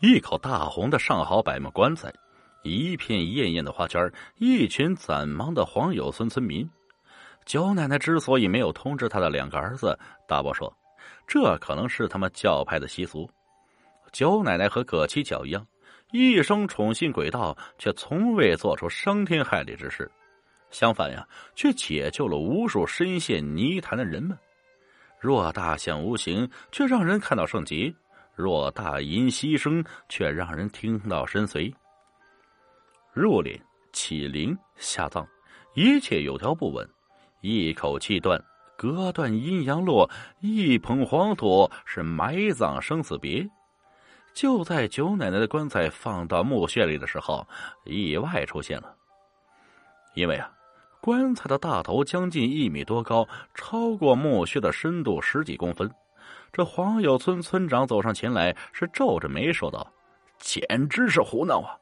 一口大红的上好柏木棺材，一片艳艳的花圈，一群攒忙的黄有村村民。九奶奶之所以没有通知他的两个儿子，大伯说，这可能是他们教派的习俗。九奶奶和葛七巧一样，一生宠信鬼道，却从未做出伤天害理之事。相反呀，却解救了无数深陷泥潭的人们。若大象无形，却让人看到圣洁；若大音牺牲，却让人听到深邃。入殓、起灵、下葬，一切有条不紊。一口气断，隔断阴阳路；一捧黄土，是埋葬生死别。就在九奶奶的棺材放到墓穴里的时候，意外出现了。因为啊。棺材的大头将近一米多高，超过墓穴的深度十几公分。这黄有村村长走上前来，是皱着眉说道：“简直是胡闹啊！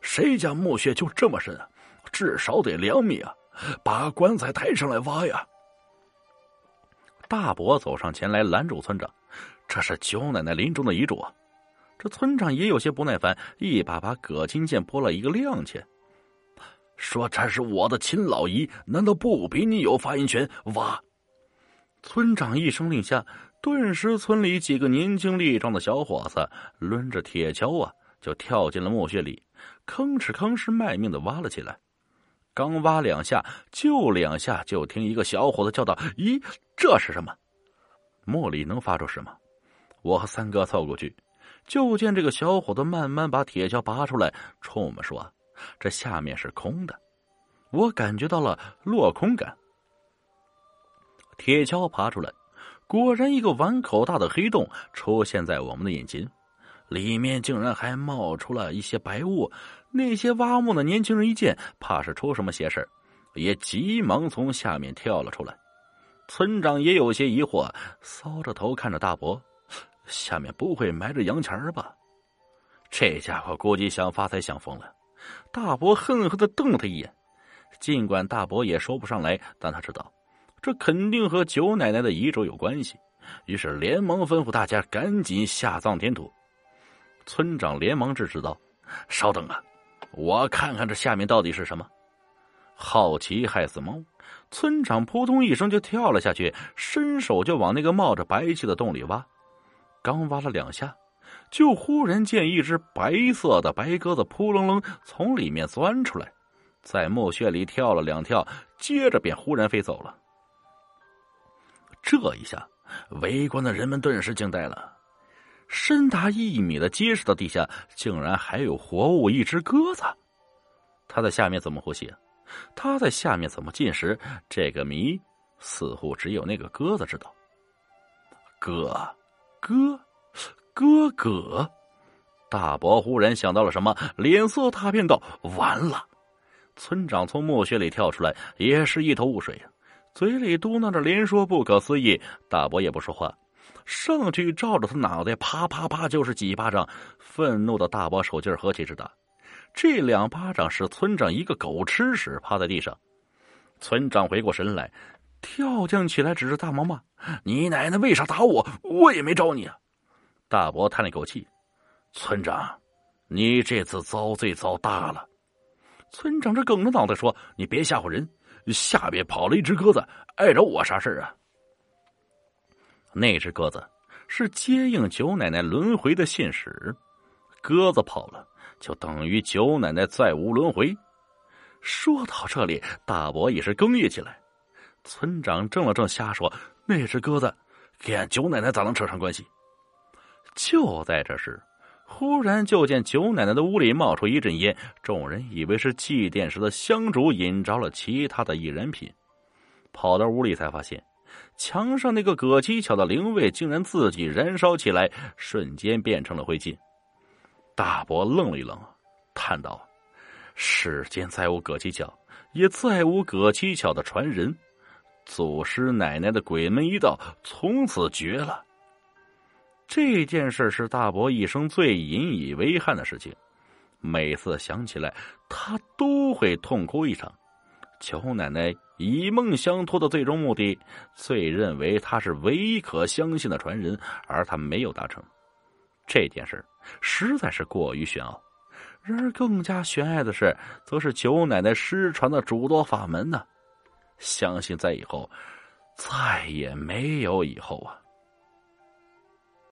谁家墓穴就这么深啊？至少得两米啊！把棺材抬上来挖呀！”大伯走上前来拦住村长：“这是九奶奶临终的遗嘱啊！”这村长也有些不耐烦，一把把葛金剑拨了一个踉跄。说这是我的亲老姨，难道不比你有发言权？挖！村长一声令下，顿时村里几个年轻力壮的小伙子抡着铁锹啊，就跳进了墓穴里，吭哧吭哧卖命的挖了起来。刚挖两下，就两下，就听一个小伙子叫道：“咦，这是什么？”墓里能发出什么？我和三哥凑过去，就见这个小伙子慢慢把铁锹拔出来，冲我们说。这下面是空的，我感觉到了落空感。铁锹爬出来，果然一个碗口大的黑洞出现在我们的眼前，里面竟然还冒出了一些白雾。那些挖墓的年轻人一见，怕是出什么邪事也急忙从下面跳了出来。村长也有些疑惑，搔着头看着大伯：“下面不会埋着洋钱吧？”这家伙估计想发财想疯了。大伯恨恨的瞪了他一眼，尽管大伯也说不上来，但他知道，这肯定和九奶奶的遗嘱有关系，于是连忙吩咐大家赶紧下葬填土。村长连忙制止道：“稍等啊，我看看这下面到底是什么。”好奇害死猫，村长扑通一声就跳了下去，伸手就往那个冒着白气的洞里挖，刚挖了两下。就忽然见一只白色的白鸽子扑棱棱从里面钻出来，在墓穴里跳了两跳，接着便忽然飞走了。这一下，围观的人们顿时惊呆了。深达一米的结实的地下，竟然还有活物——一只鸽子。它在下面怎么呼吸？它在下面怎么进食？这个谜，似乎只有那个鸽子知道。鸽，鸽。哥哥，大伯忽然想到了什么，脸色大变，道：“完了！”村长从墓穴里跳出来，也是一头雾水呀，嘴里嘟囔着，连说不可思议。大伯也不说话，上去照着他脑袋，啪啪啪就是几巴掌。愤怒的大伯手劲儿何其之大，这两巴掌使村长一个狗吃屎，趴在地上。村长回过神来，跳将起来，指着大毛骂：“你奶奶为啥打我？我也没招你啊！”大伯叹了一口气：“村长，你这次遭罪遭大了。”村长这梗着脑袋说：“你别吓唬人，下边跑了一只鸽子，碍着我啥事啊？”那只鸽子是接应九奶奶轮回的信使，鸽子跑了，就等于九奶奶再无轮回。说到这里，大伯也是哽咽起来。村长怔了怔，瞎说：“那只鸽子跟俺九奶奶咋能扯上关系？”就在这时，忽然就见九奶奶的屋里冒出一阵烟，众人以为是祭奠时的香烛引着了其他的易燃品，跑到屋里才发现，墙上那个葛七巧的灵位竟然自己燃烧起来，瞬间变成了灰烬。大伯愣了一愣，叹道：“世间再无葛七巧，也再无葛七巧的传人，祖师奶奶的鬼门一道从此绝了。”这件事是大伯一生最引以为憾的事情，每次想起来，他都会痛哭一场。裘奶奶以梦相托的最终目的，最认为他是唯一可相信的传人，而他没有达成。这件事实在是过于玄奥。然而，更加玄爱的是，则是九奶奶失传的诸多法门呢。相信在以后，再也没有以后啊。